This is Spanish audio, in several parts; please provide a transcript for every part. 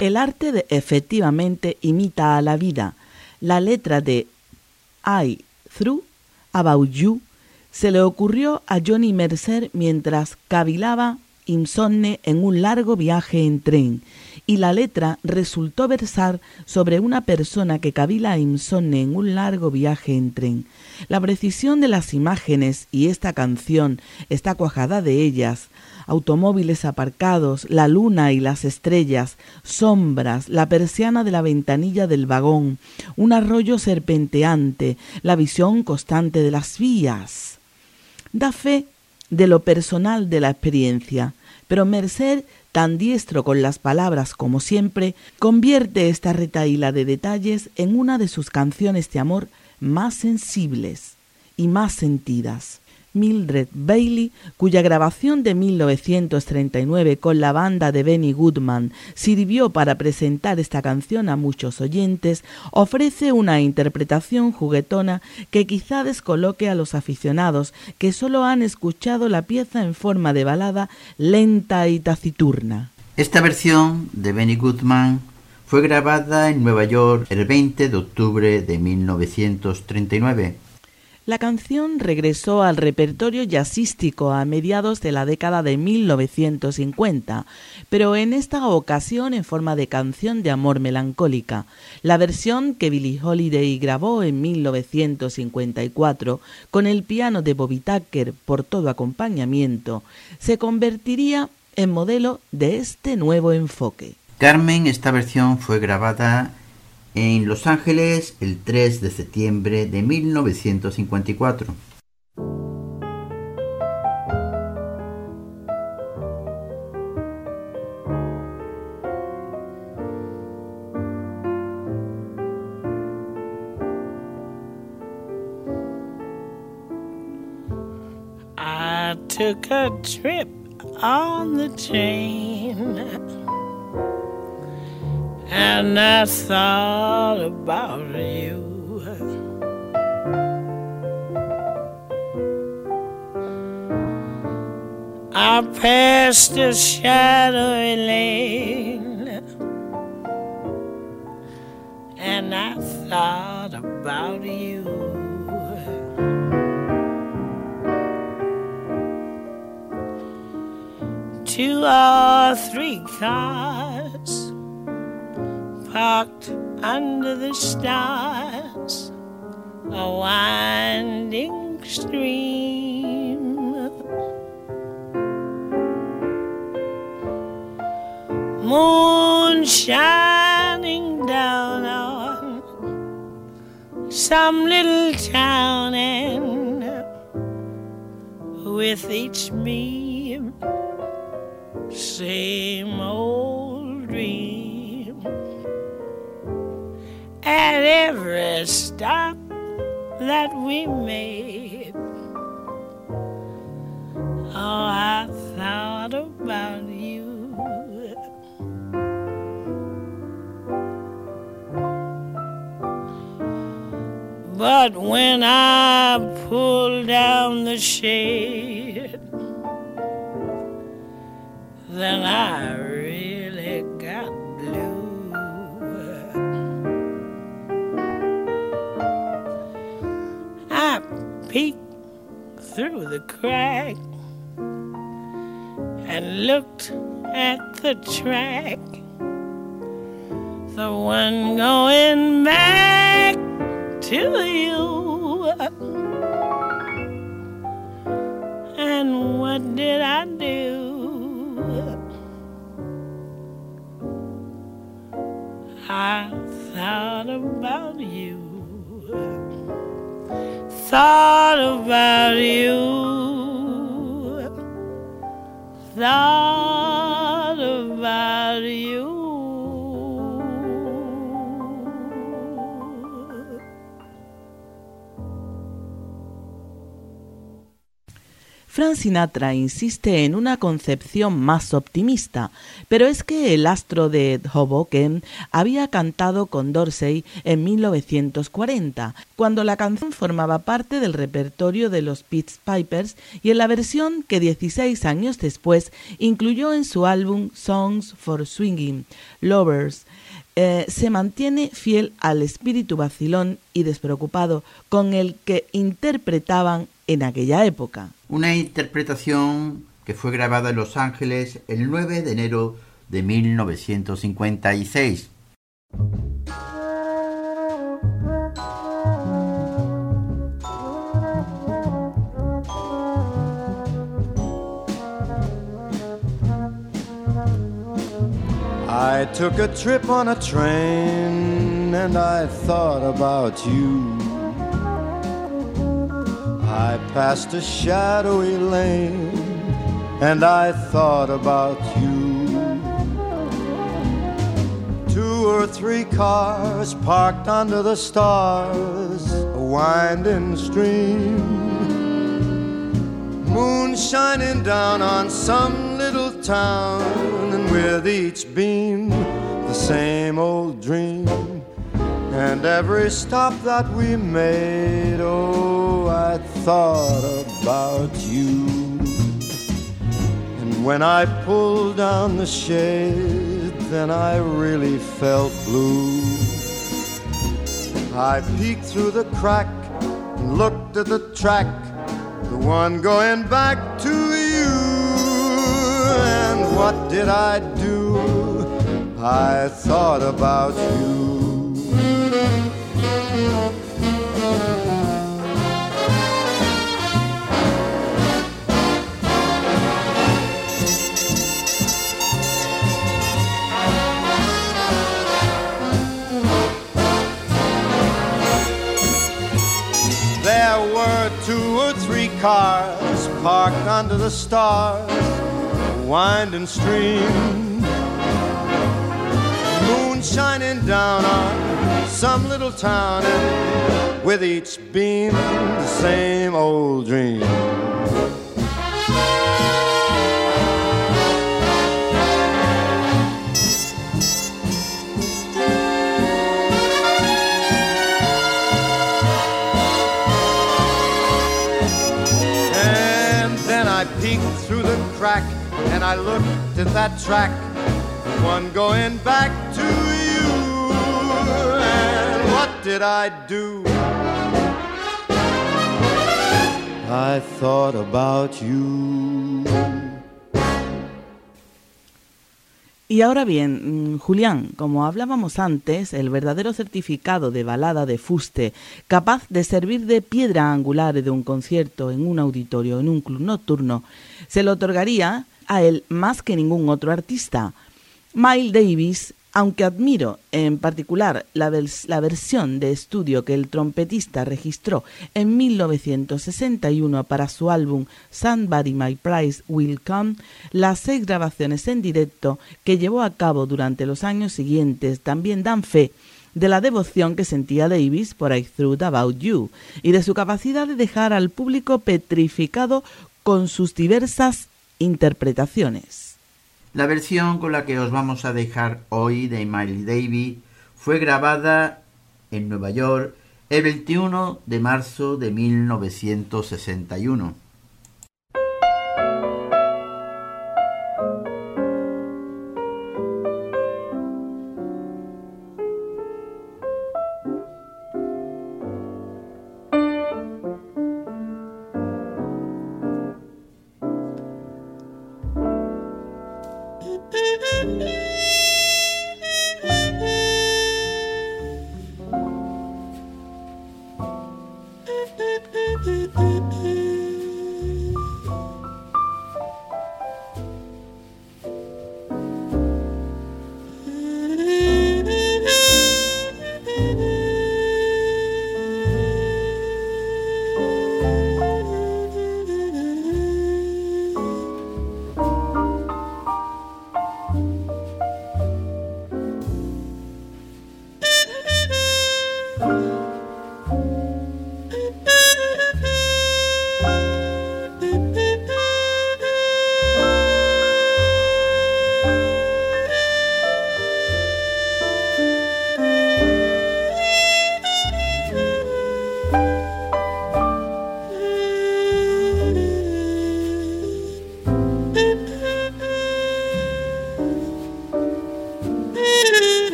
El arte de efectivamente imita a la vida. La letra de I Through About You se le ocurrió a Johnny Mercer mientras cavilaba insomne en un largo viaje en tren, y la letra resultó versar sobre una persona que cavila insomne en un largo viaje en tren. La precisión de las imágenes y esta canción está cuajada de ellas, automóviles aparcados, la luna y las estrellas, sombras, la persiana de la ventanilla del vagón, un arroyo serpenteante, la visión constante de las vías. Da fe de lo personal de la experiencia, pero Mercer, tan diestro con las palabras como siempre, convierte esta retaíla de detalles en una de sus canciones de amor más sensibles y más sentidas. Mildred Bailey, cuya grabación de 1939 con la banda de Benny Goodman sirvió para presentar esta canción a muchos oyentes, ofrece una interpretación juguetona que quizá descoloque a los aficionados que solo han escuchado la pieza en forma de balada lenta y taciturna. Esta versión de Benny Goodman fue grabada en Nueva York el 20 de octubre de 1939 la canción regresó al repertorio jazzístico a mediados de la década de 1950, pero en esta ocasión en forma de canción de amor melancólica. La versión que Billie Holiday grabó en 1954 con el piano de Bobby Tucker por todo acompañamiento se convertiría en modelo de este nuevo enfoque. Carmen, esta versión fue grabada en Los Ángeles el 3 de septiembre de 1954. I took a trip on the train. And I thought about you. I passed a shadowy lane and I thought about you. Two or three cars under the stars, a winding stream. Moon shining down on some little town, and with each beam, same old at every stop that we made. Oh, I thought about you. But when I pulled down the shade, then I really got peeked through the crack and looked at the track. The one going back to you. And what did I do? I thought about you thought about you, thought about you. Frank Sinatra insiste en una concepción más optimista, pero es que el astro de Hoboken había cantado con Dorsey en 1940, cuando la canción formaba parte del repertorio de los Pitts Pipers y en la versión que 16 años después incluyó en su álbum Songs for Swinging Lovers. Eh, se mantiene fiel al espíritu vacilón y despreocupado con el que interpretaban en aquella época. Una interpretación que fue grabada en Los Ángeles el 9 de enero de 1956. I took a trip on a train and I thought about you. I passed a shadowy lane and I thought about you. Two or three cars parked under the stars, a winding stream moon shining down on some little town, and with each beam, the same old dream. And every stop that we made, oh, I thought about you. And when I pulled down the shade, then I really felt blue. I peeked through the crack and looked at the track the one going back to you. And what did I do? I thought about you. Cars parked under the stars, winding stream. Shining down on some little town, and with each beam, the same old dream. And then I peeked through the crack and I looked at that track, one going back did I do? I thought about you. Y ahora bien, mm, Julián, como hablábamos antes, el verdadero certificado de balada de fuste, capaz de servir de piedra angular de un concierto en un auditorio, en un club nocturno, se lo otorgaría a él más que ningún otro artista. Miles Davis, aunque admiro en particular la, vers- la versión de estudio que el trompetista registró en 1961 para su álbum Somebody My Price Will Come, las seis grabaciones en directo que llevó a cabo durante los años siguientes también dan fe de la devoción que sentía Davis por I Thought About You y de su capacidad de dejar al público petrificado con sus diversas interpretaciones. La versión con la que os vamos a dejar hoy de Miley Davis fue grabada en Nueva York el 21 de marzo de 1961.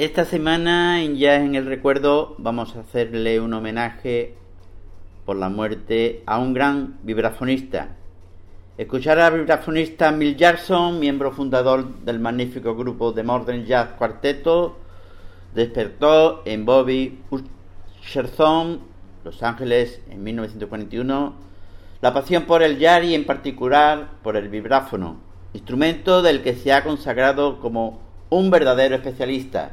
Esta semana Ya en el Recuerdo vamos a hacerle un homenaje por la muerte a un gran vibrafonista. Escuchar al vibrafonista Mill Jackson, miembro fundador del magnífico grupo de Modern Jazz Cuarteto, despertó en Bobby Hutcherson, Los Ángeles, en 1941, la pasión por el jazz y en particular por el vibráfono, instrumento del que se ha consagrado como un verdadero especialista.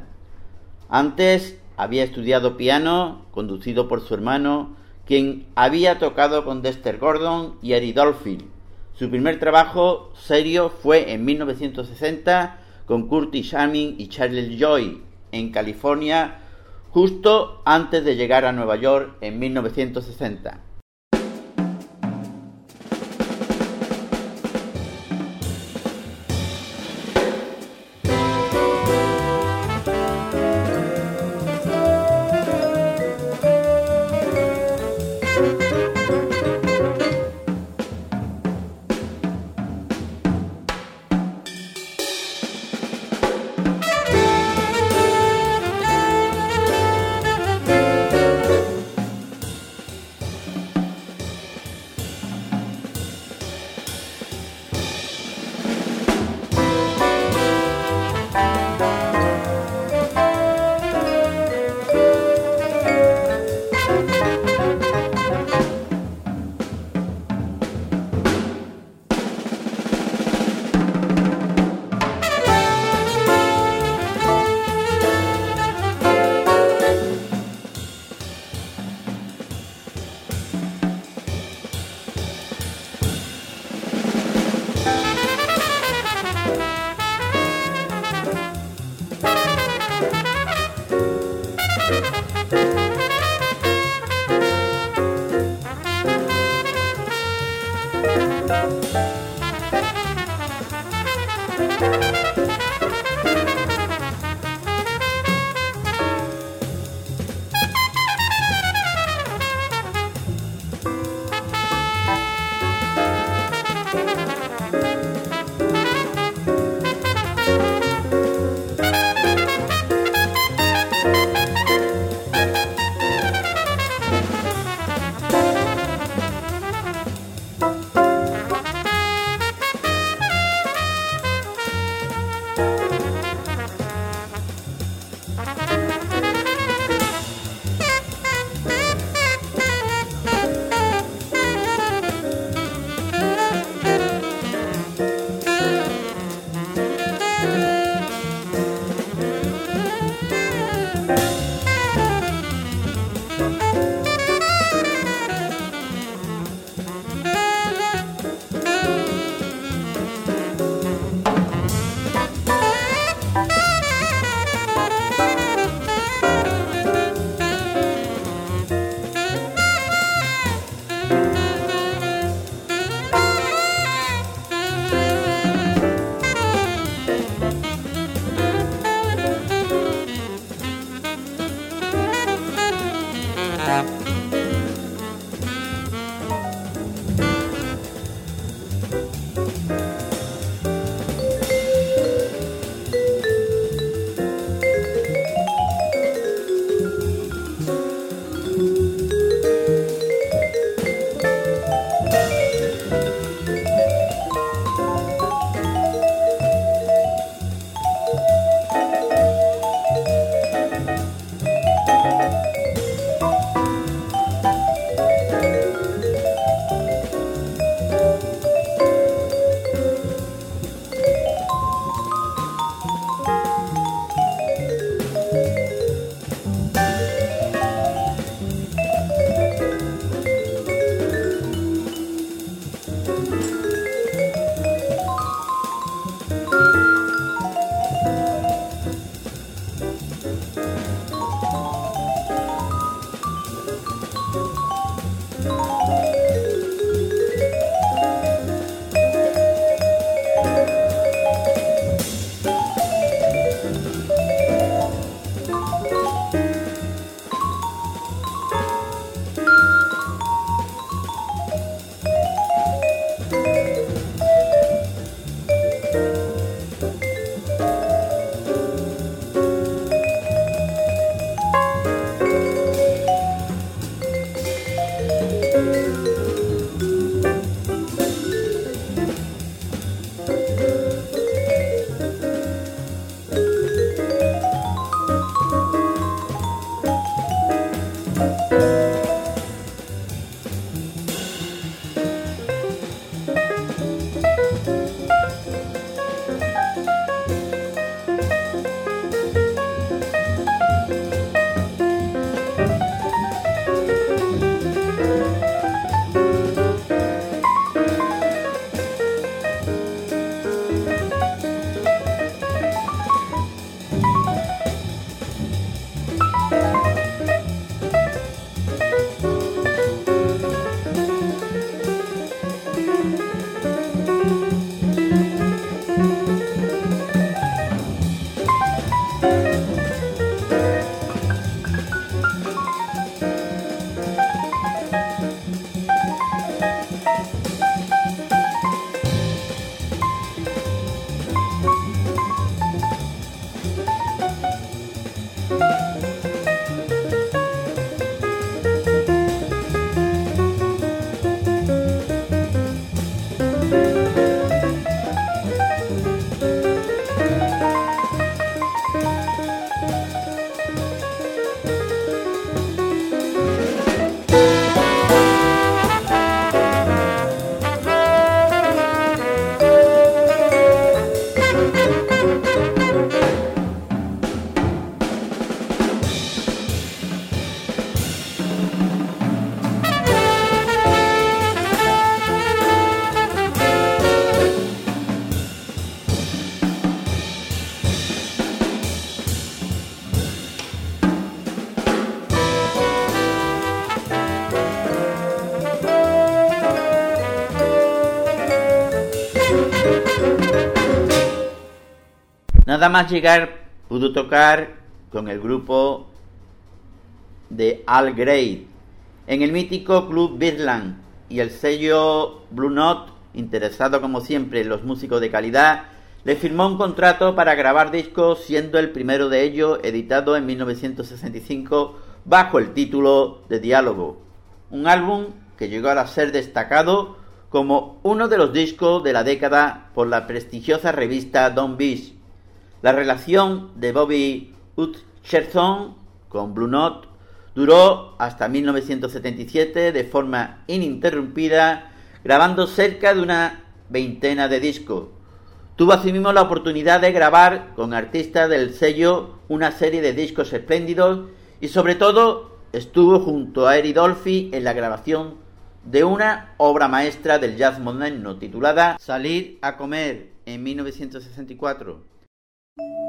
Antes había estudiado piano, conducido por su hermano, quien había tocado con Dexter Gordon y Eddie Dolphin. Su primer trabajo serio fue en 1960 con Curtis Hamming y Charles Joy en California, justo antes de llegar a Nueva York en 1960. Nada más llegar pudo tocar con el grupo de Al Grey en el mítico Club Birland y el sello Blue Note, interesado como siempre en los músicos de calidad, le firmó un contrato para grabar discos, siendo el primero de ellos editado en 1965 bajo el título de Diálogo, un álbum que llegó a ser destacado como uno de los discos de la década por la prestigiosa revista Don Beach. La relación de Bobby Hutcherson con Blue Note duró hasta 1977 de forma ininterrumpida, grabando cerca de una veintena de discos. Tuvo asimismo la oportunidad de grabar con artistas del sello una serie de discos espléndidos y sobre todo estuvo junto a Eric Dolphy en la grabación de una obra maestra del jazz moderno titulada Salir a comer en 1964. Thank you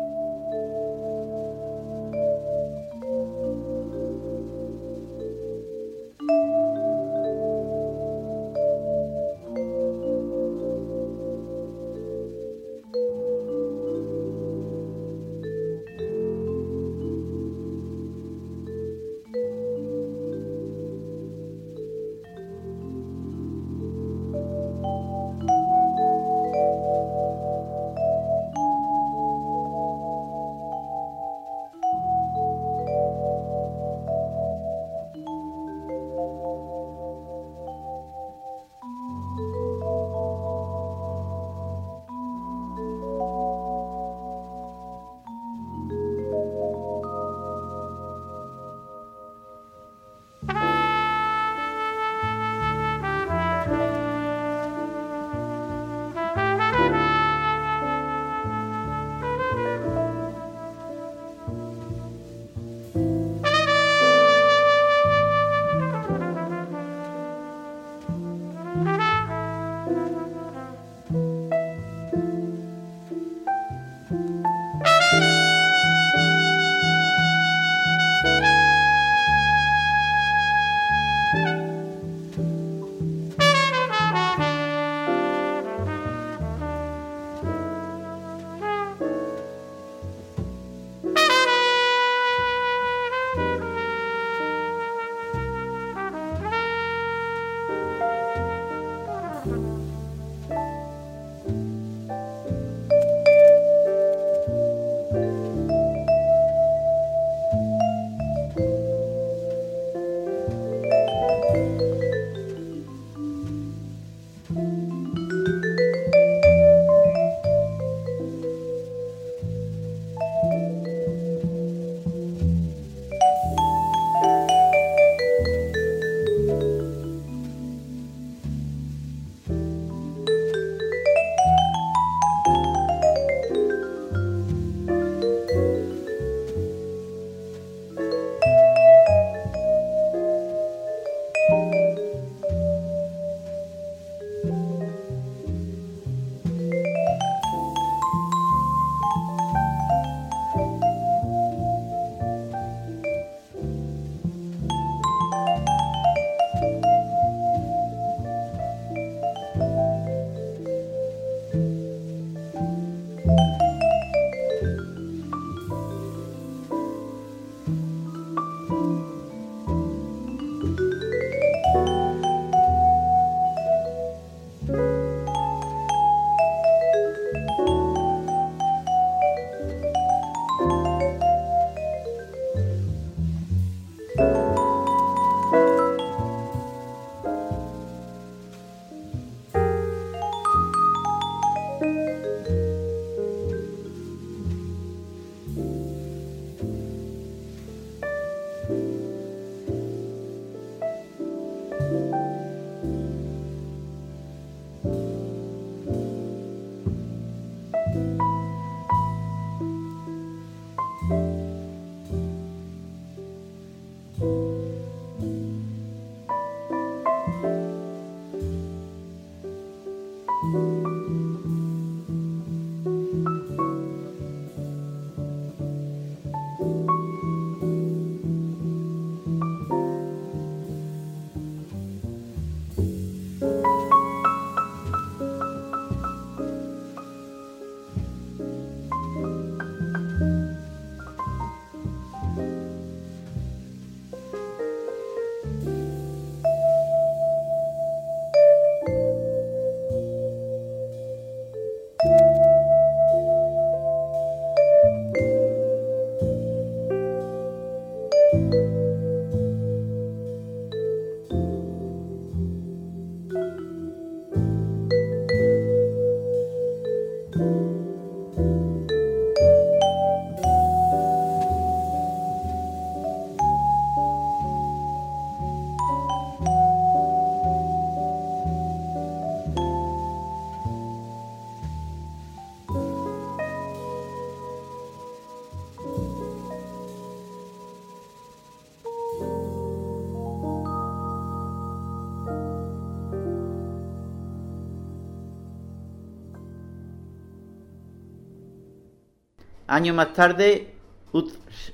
Años más tarde,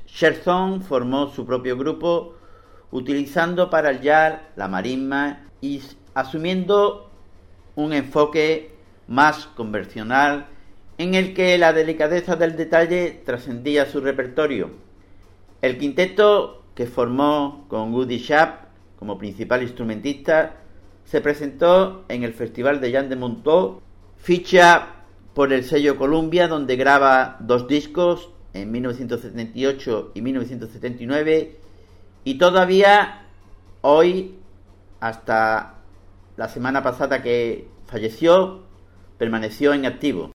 Sherzon formó su propio grupo utilizando para el jazz la marisma y asumiendo un enfoque más convencional en el que la delicadeza del detalle trascendía su repertorio. El quinteto que formó con Woody Sharp como principal instrumentista se presentó en el Festival de Jean de Montaut, ficha por el sello Columbia donde graba dos discos en 1978 y 1979 y todavía hoy hasta la semana pasada que falleció permaneció en activo.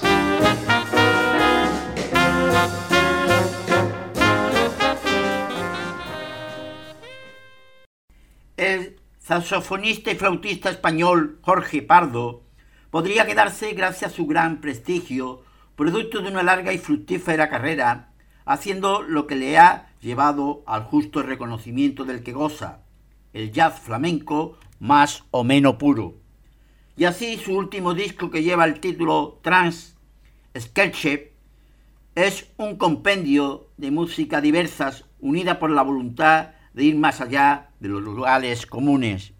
Saxofonista y flautista español Jorge Pardo podría quedarse gracias a su gran prestigio, producto de una larga y fructífera carrera, haciendo lo que le ha llevado al justo reconocimiento del que goza, el jazz flamenco más o menos puro. Y así su último disco que lleva el título Trans Sketche es un compendio de música diversas unida por la voluntad de ir más allá de los lugares comunes.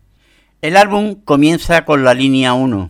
El álbum comienza con la línea 1.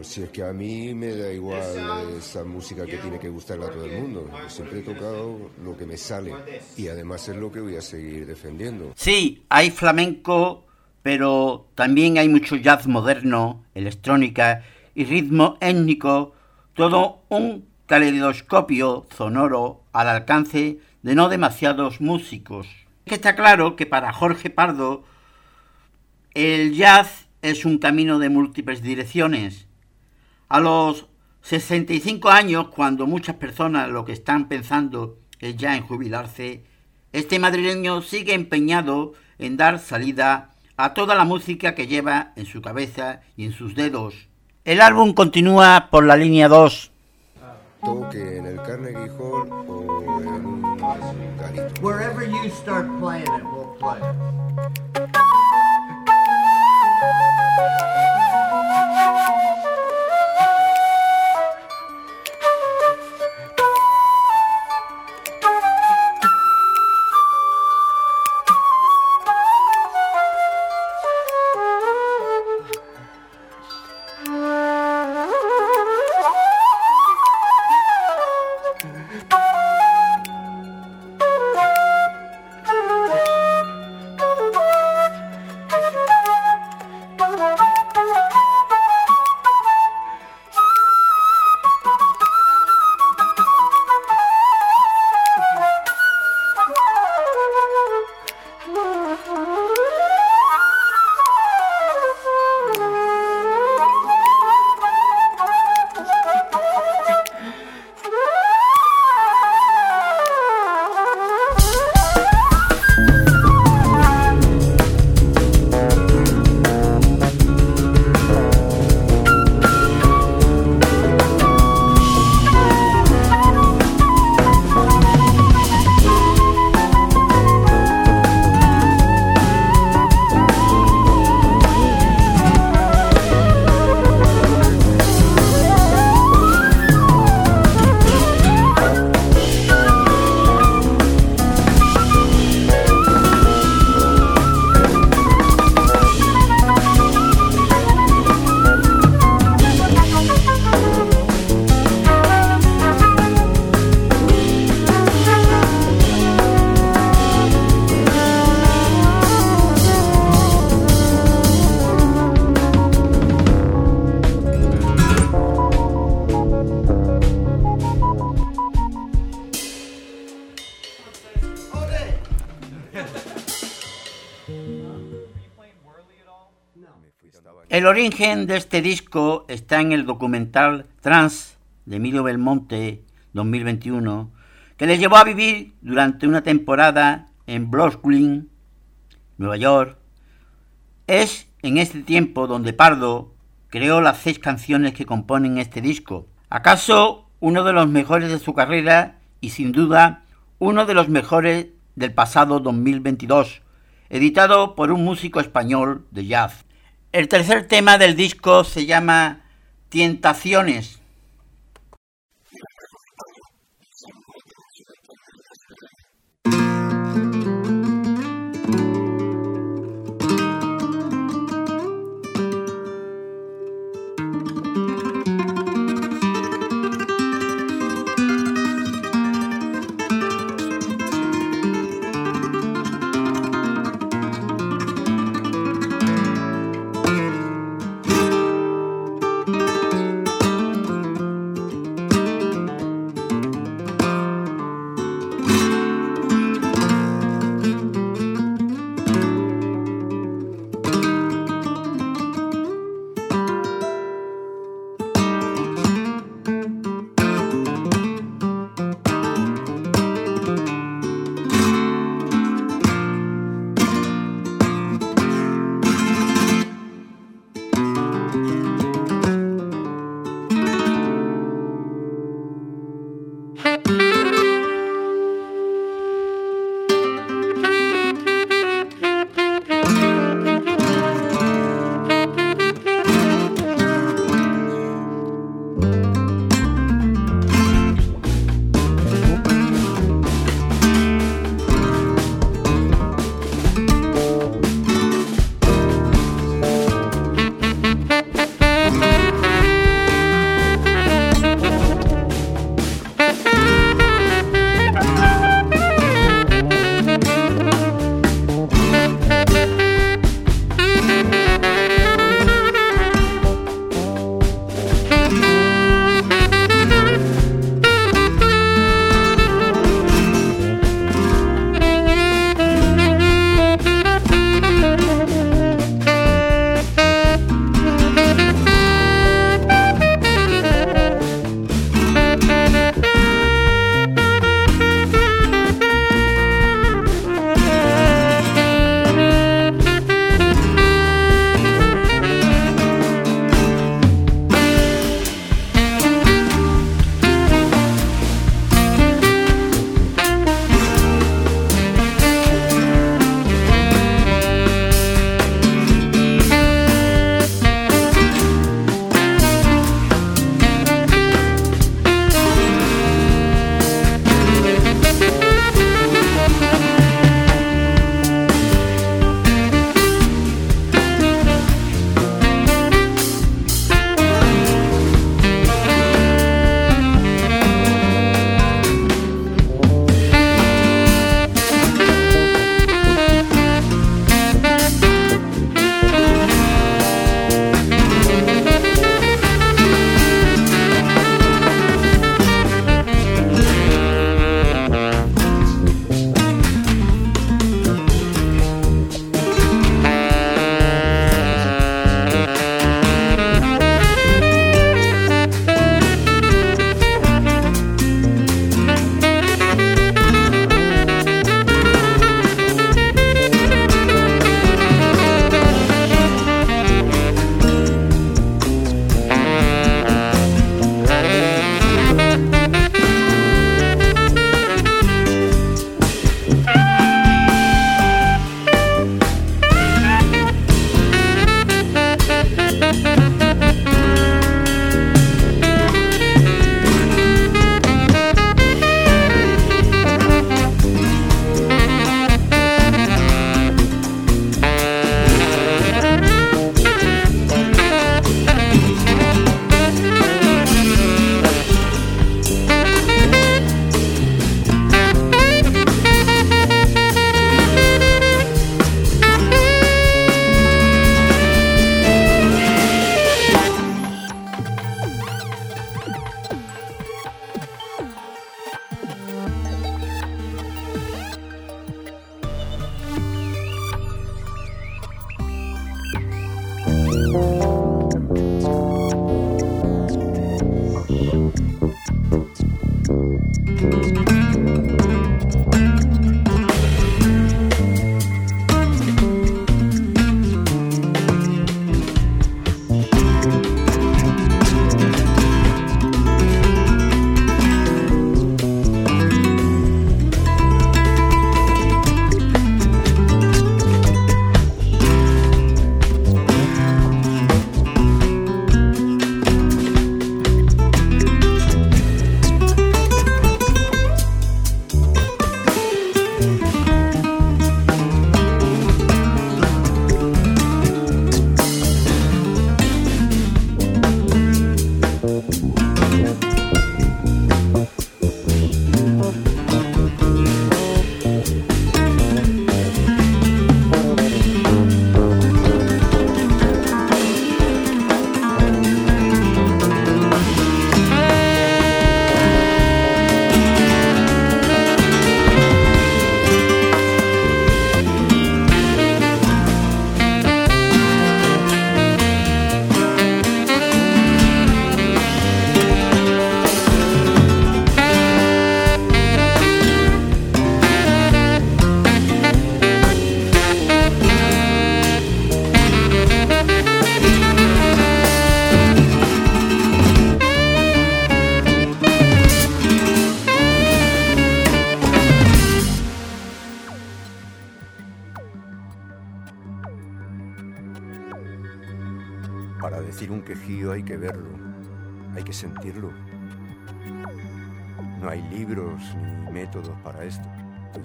es que a mí me da igual esa música que tiene que gustarle a todo el mundo. siempre he tocado lo que me sale y además es lo que voy a seguir defendiendo. Sí, hay flamenco, pero también hay mucho jazz moderno, electrónica y ritmo étnico, todo un caleidoscopio sonoro al alcance de no demasiados músicos. Que está claro que para Jorge Pardo el jazz es un camino de múltiples direcciones. A los 65 años, cuando muchas personas lo que están pensando es ya en jubilarse, este madrileño sigue empeñado en dar salida a toda la música que lleva en su cabeza y en sus dedos. El álbum continúa por la línea 2. Toque en el Carnegie Hall o en un garito. Wherever you start playing it, we'll play Thank you. El origen de este disco está en el documental Trans de Emilio Belmonte 2021, que le llevó a vivir durante una temporada en Brooklyn, Nueva York. Es en este tiempo donde Pardo creó las seis canciones que componen este disco. ¿Acaso uno de los mejores de su carrera y sin duda uno de los mejores del pasado 2022, editado por un músico español de jazz? El tercer tema del disco se llama Tientaciones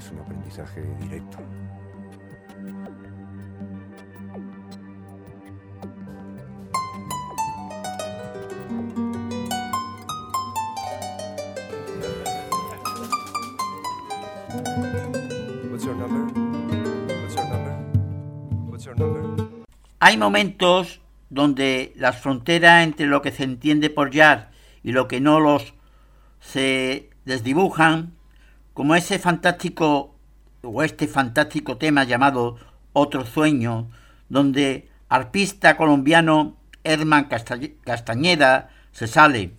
es un aprendizaje directo. Hay momentos donde las fronteras entre lo que se entiende por jazz y lo que no los se desdibujan, como ese fantástico o este fantástico tema llamado Otro sueño, donde arpista colombiano Herman Castañeda se sale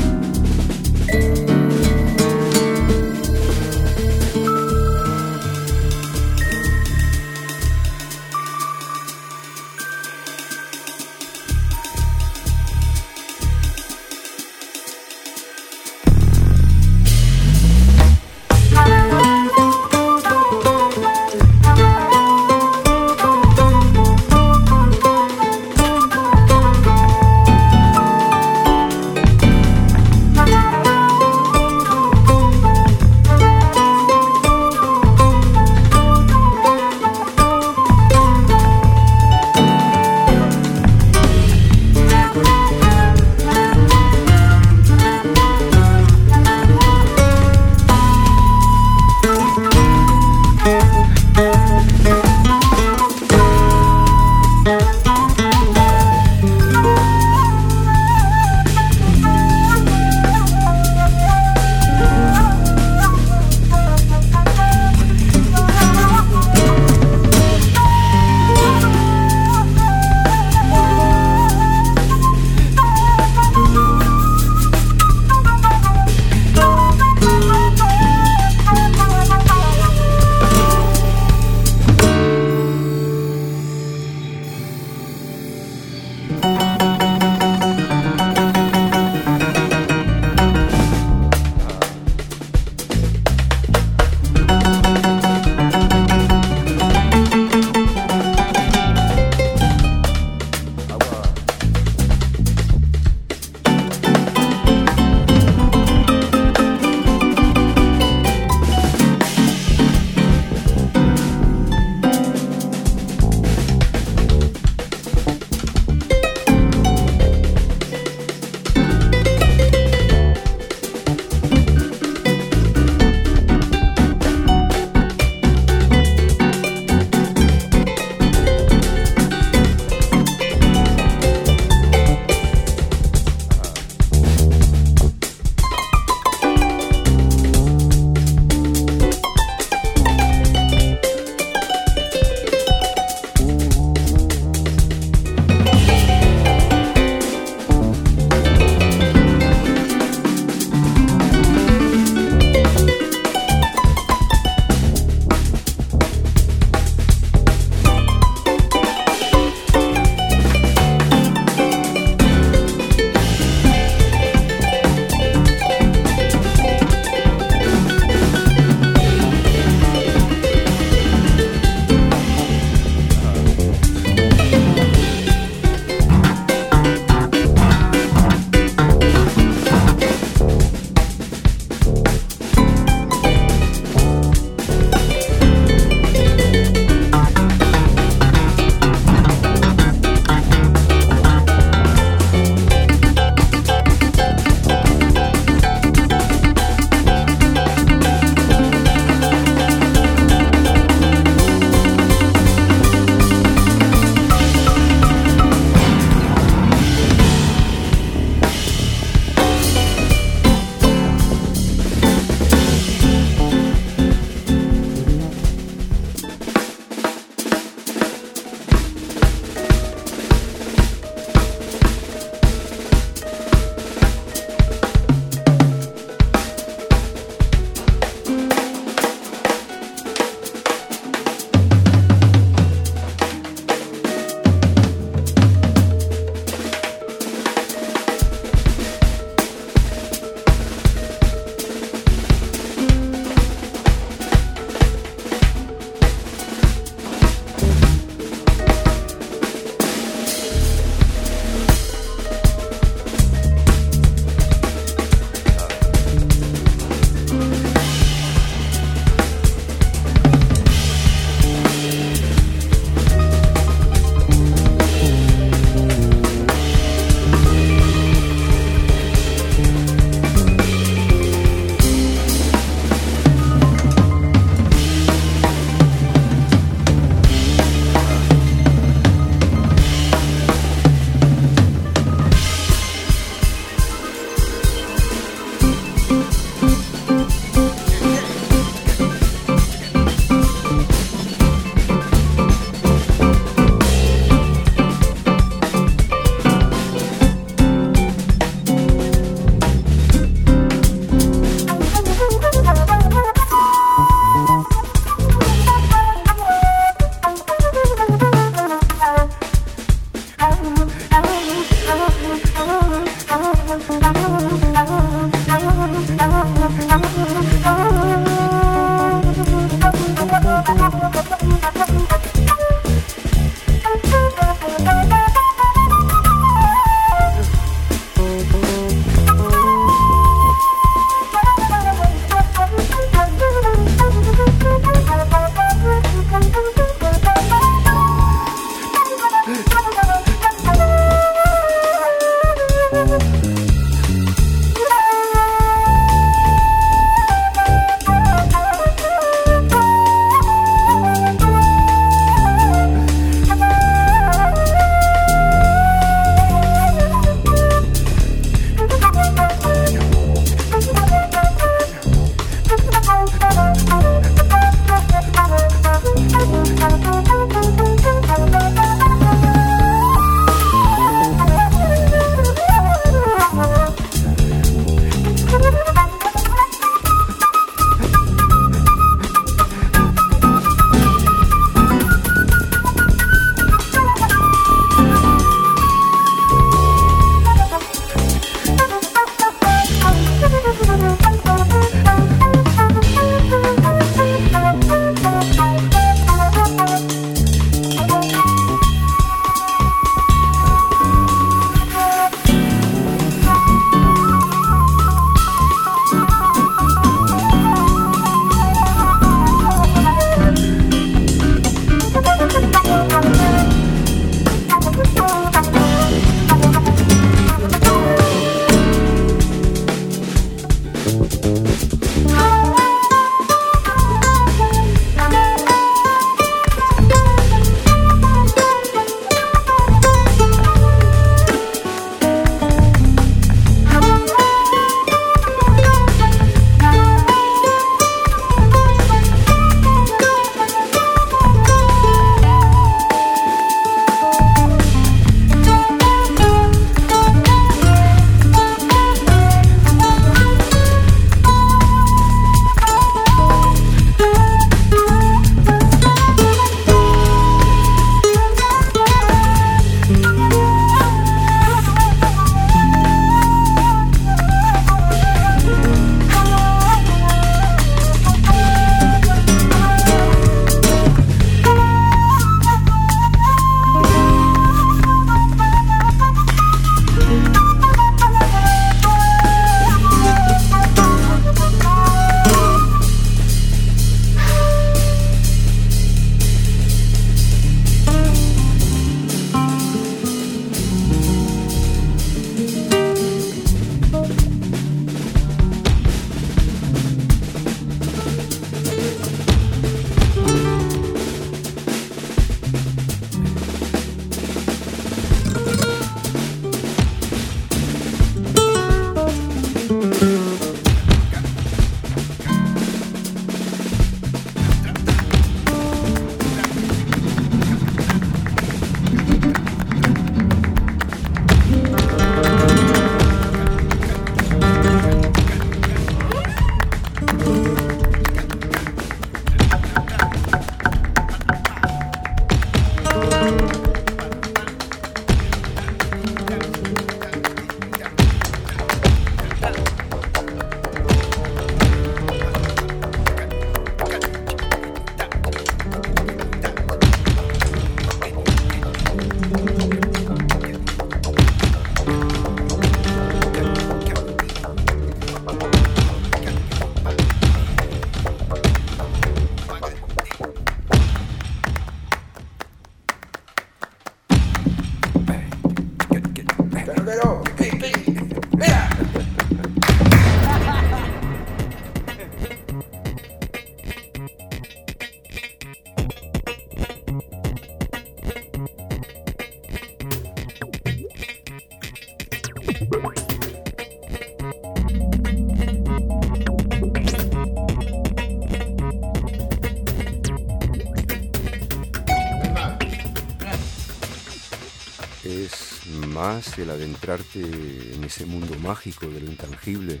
el adentrarte en ese mundo mágico de lo intangible,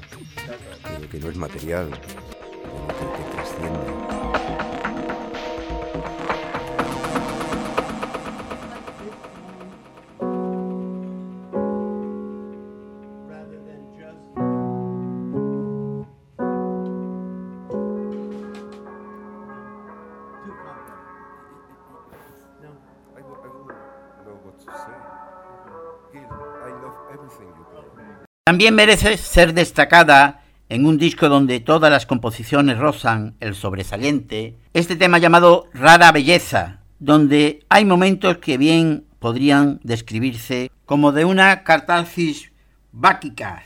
de lo que no es material, de lo que te trasciende. También merece ser destacada en un disco donde todas las composiciones rozan el sobresaliente, este tema llamado Rara Belleza, donde hay momentos que bien podrían describirse como de una catarsis báquica.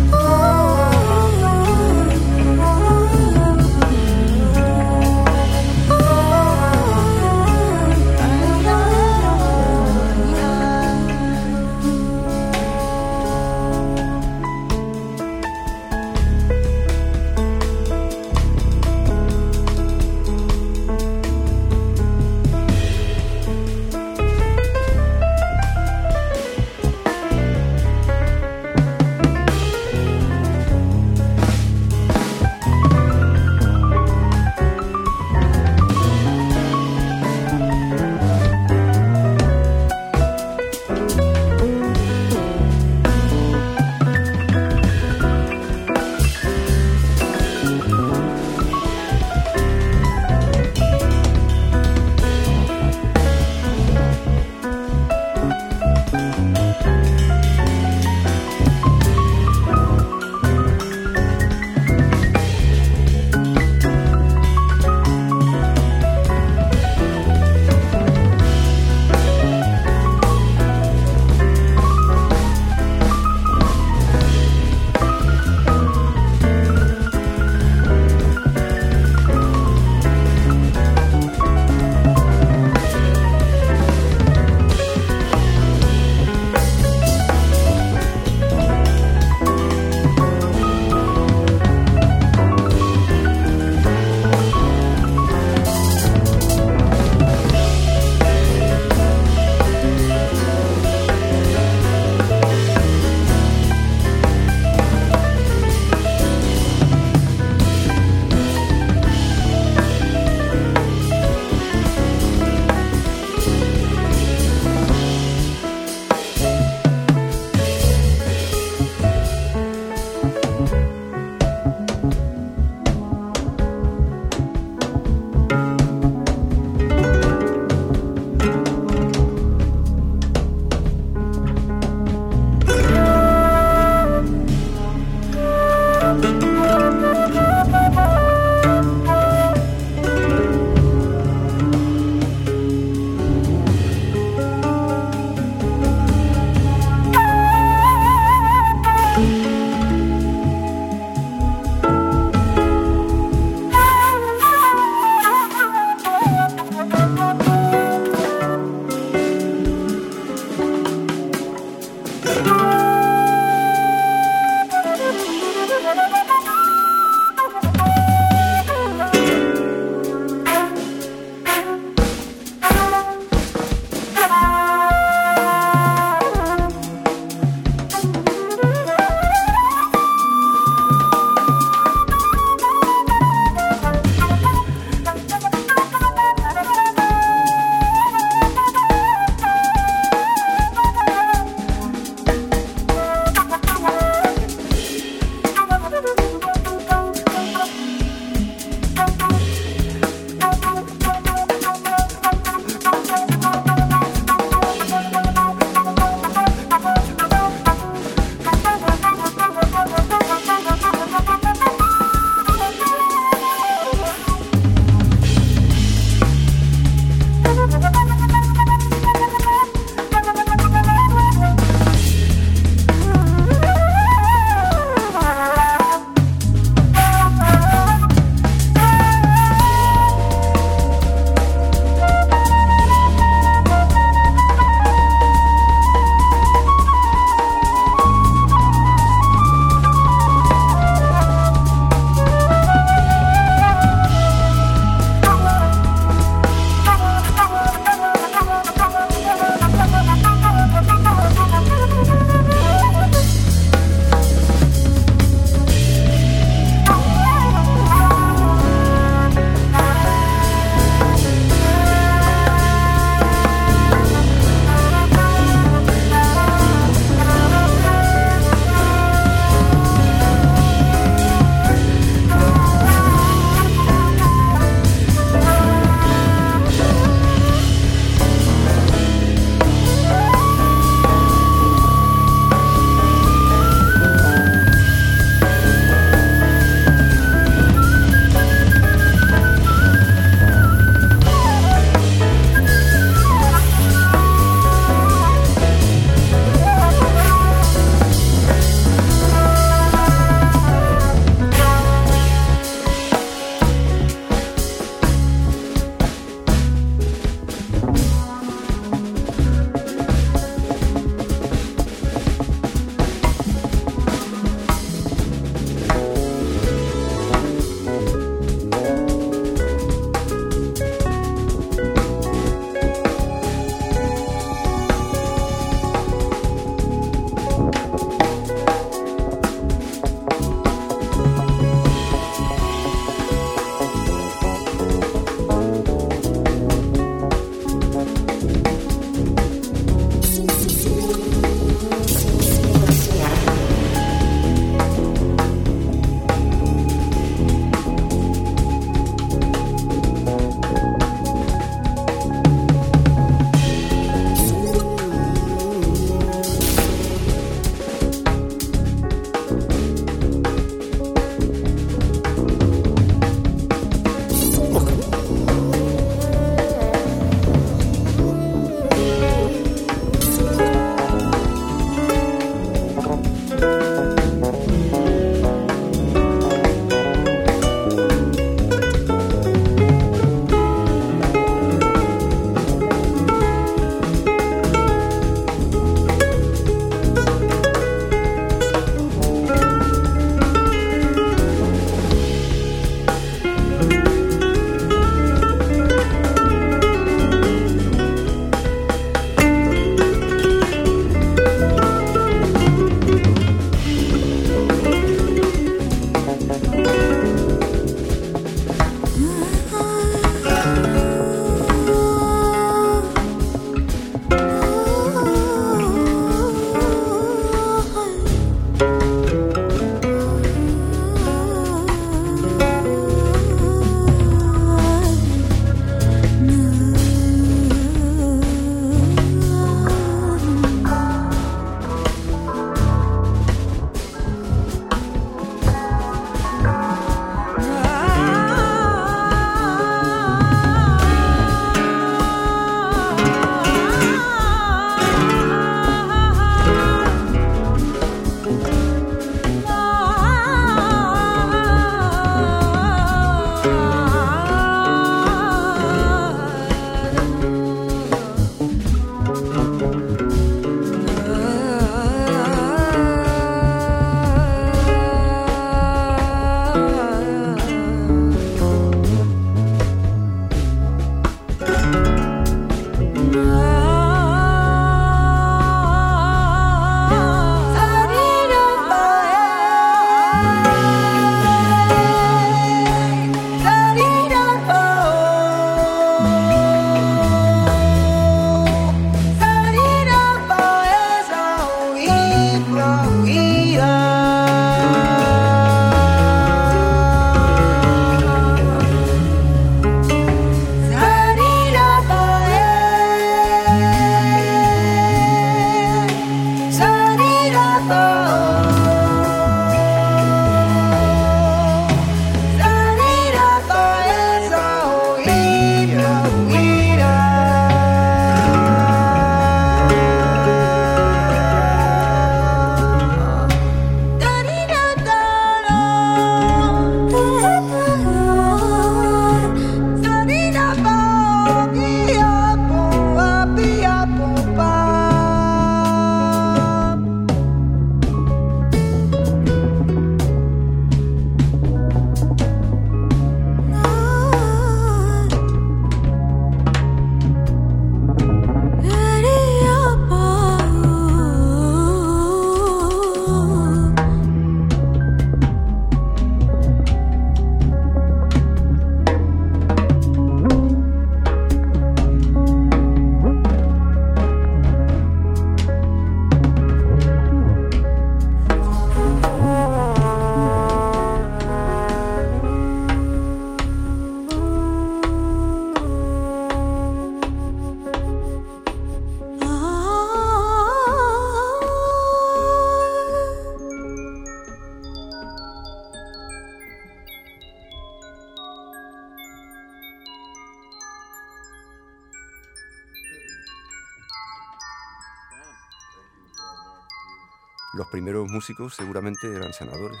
Músicos seguramente eran sanadores.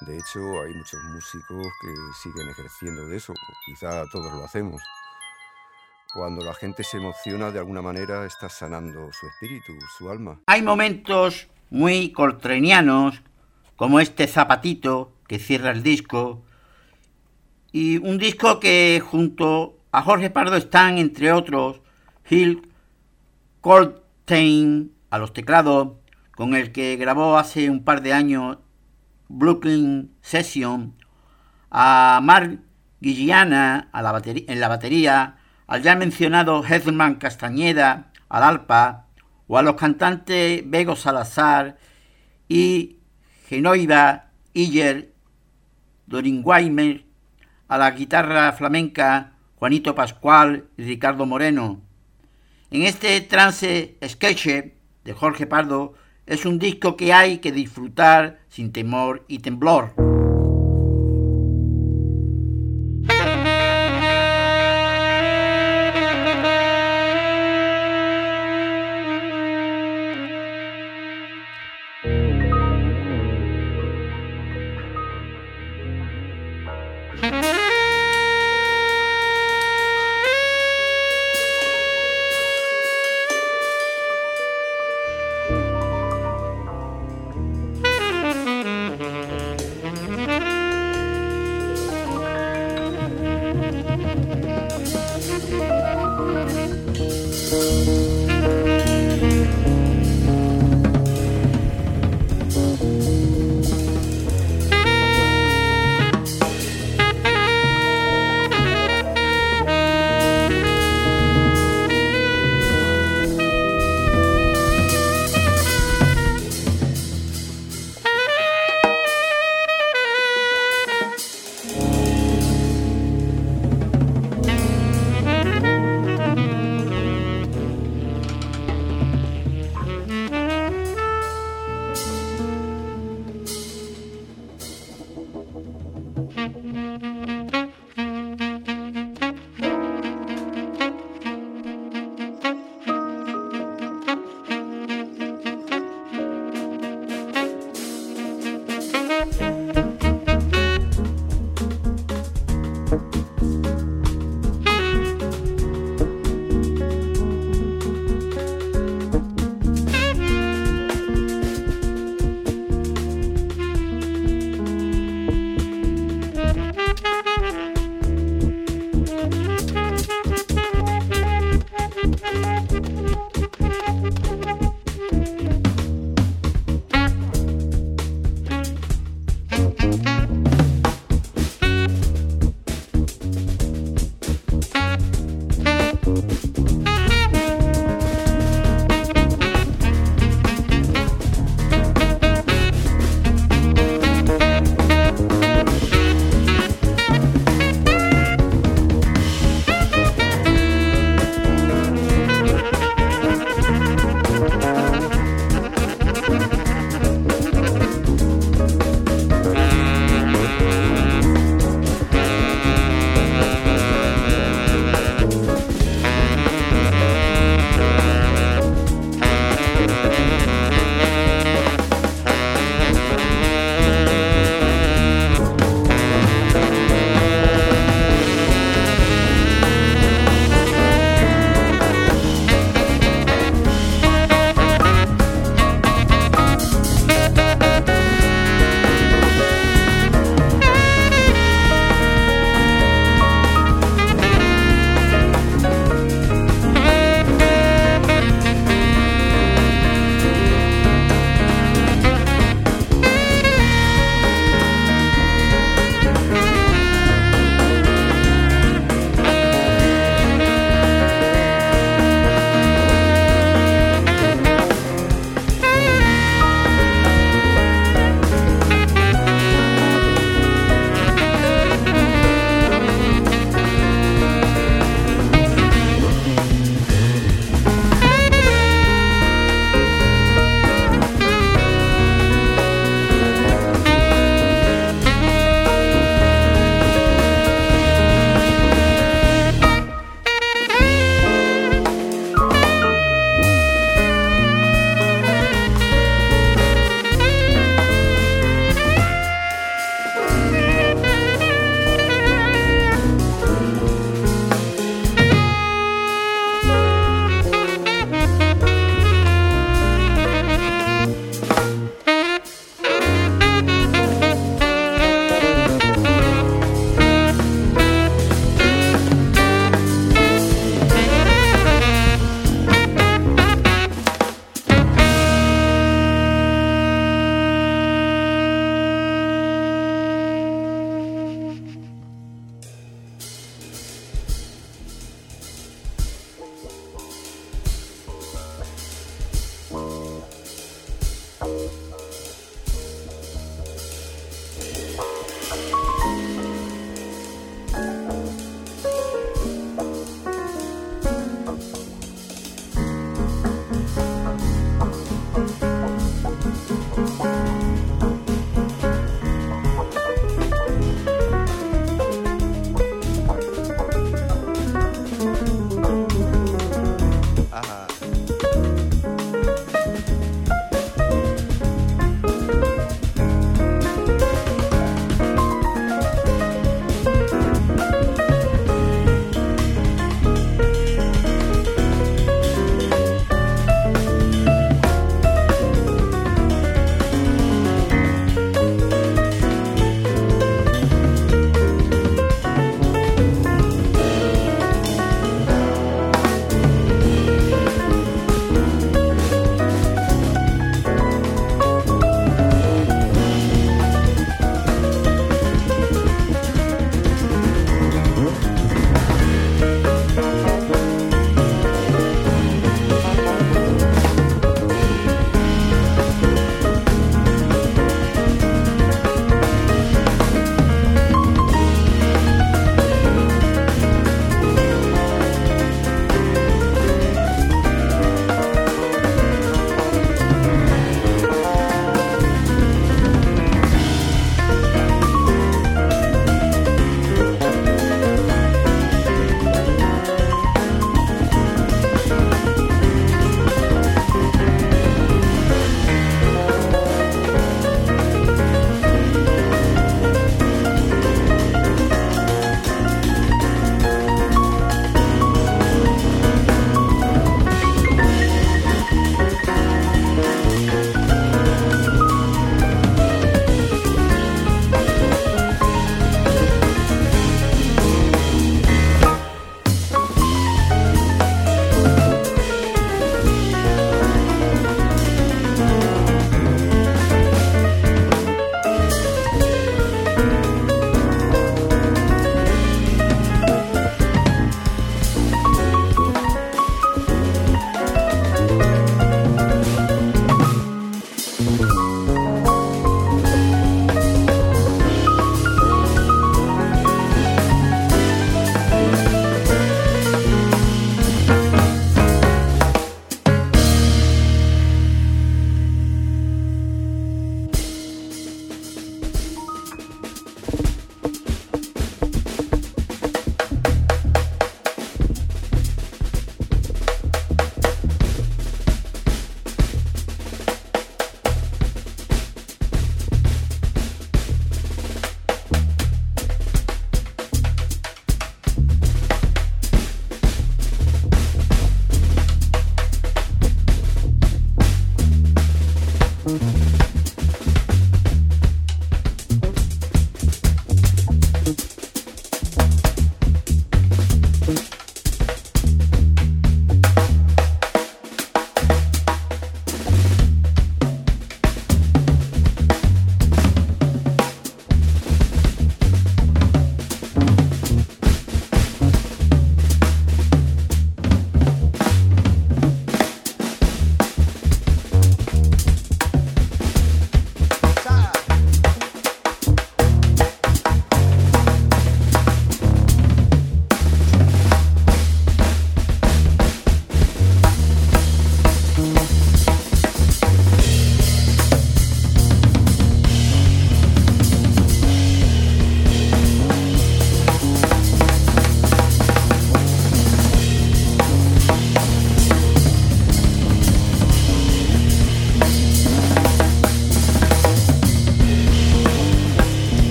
De hecho, hay muchos músicos que siguen ejerciendo de eso, quizá todos lo hacemos. Cuando la gente se emociona, de alguna manera está sanando su espíritu, su alma. Hay momentos muy coltrenianos, como este zapatito que cierra el disco, y un disco que junto a Jorge Pardo están, entre otros, Hill Coltrane a los teclados, con el que grabó hace un par de años Brooklyn Session, a Mark Guilliana a la en la batería, al ya mencionado Hedman Castañeda al alpa, o a los cantantes Bego Salazar y Genoiva Iller Doringuaimer, a la guitarra flamenca Juanito Pascual y Ricardo Moreno. En este trance sketch de Jorge Pardo es un disco que hay que disfrutar sin temor y temblor.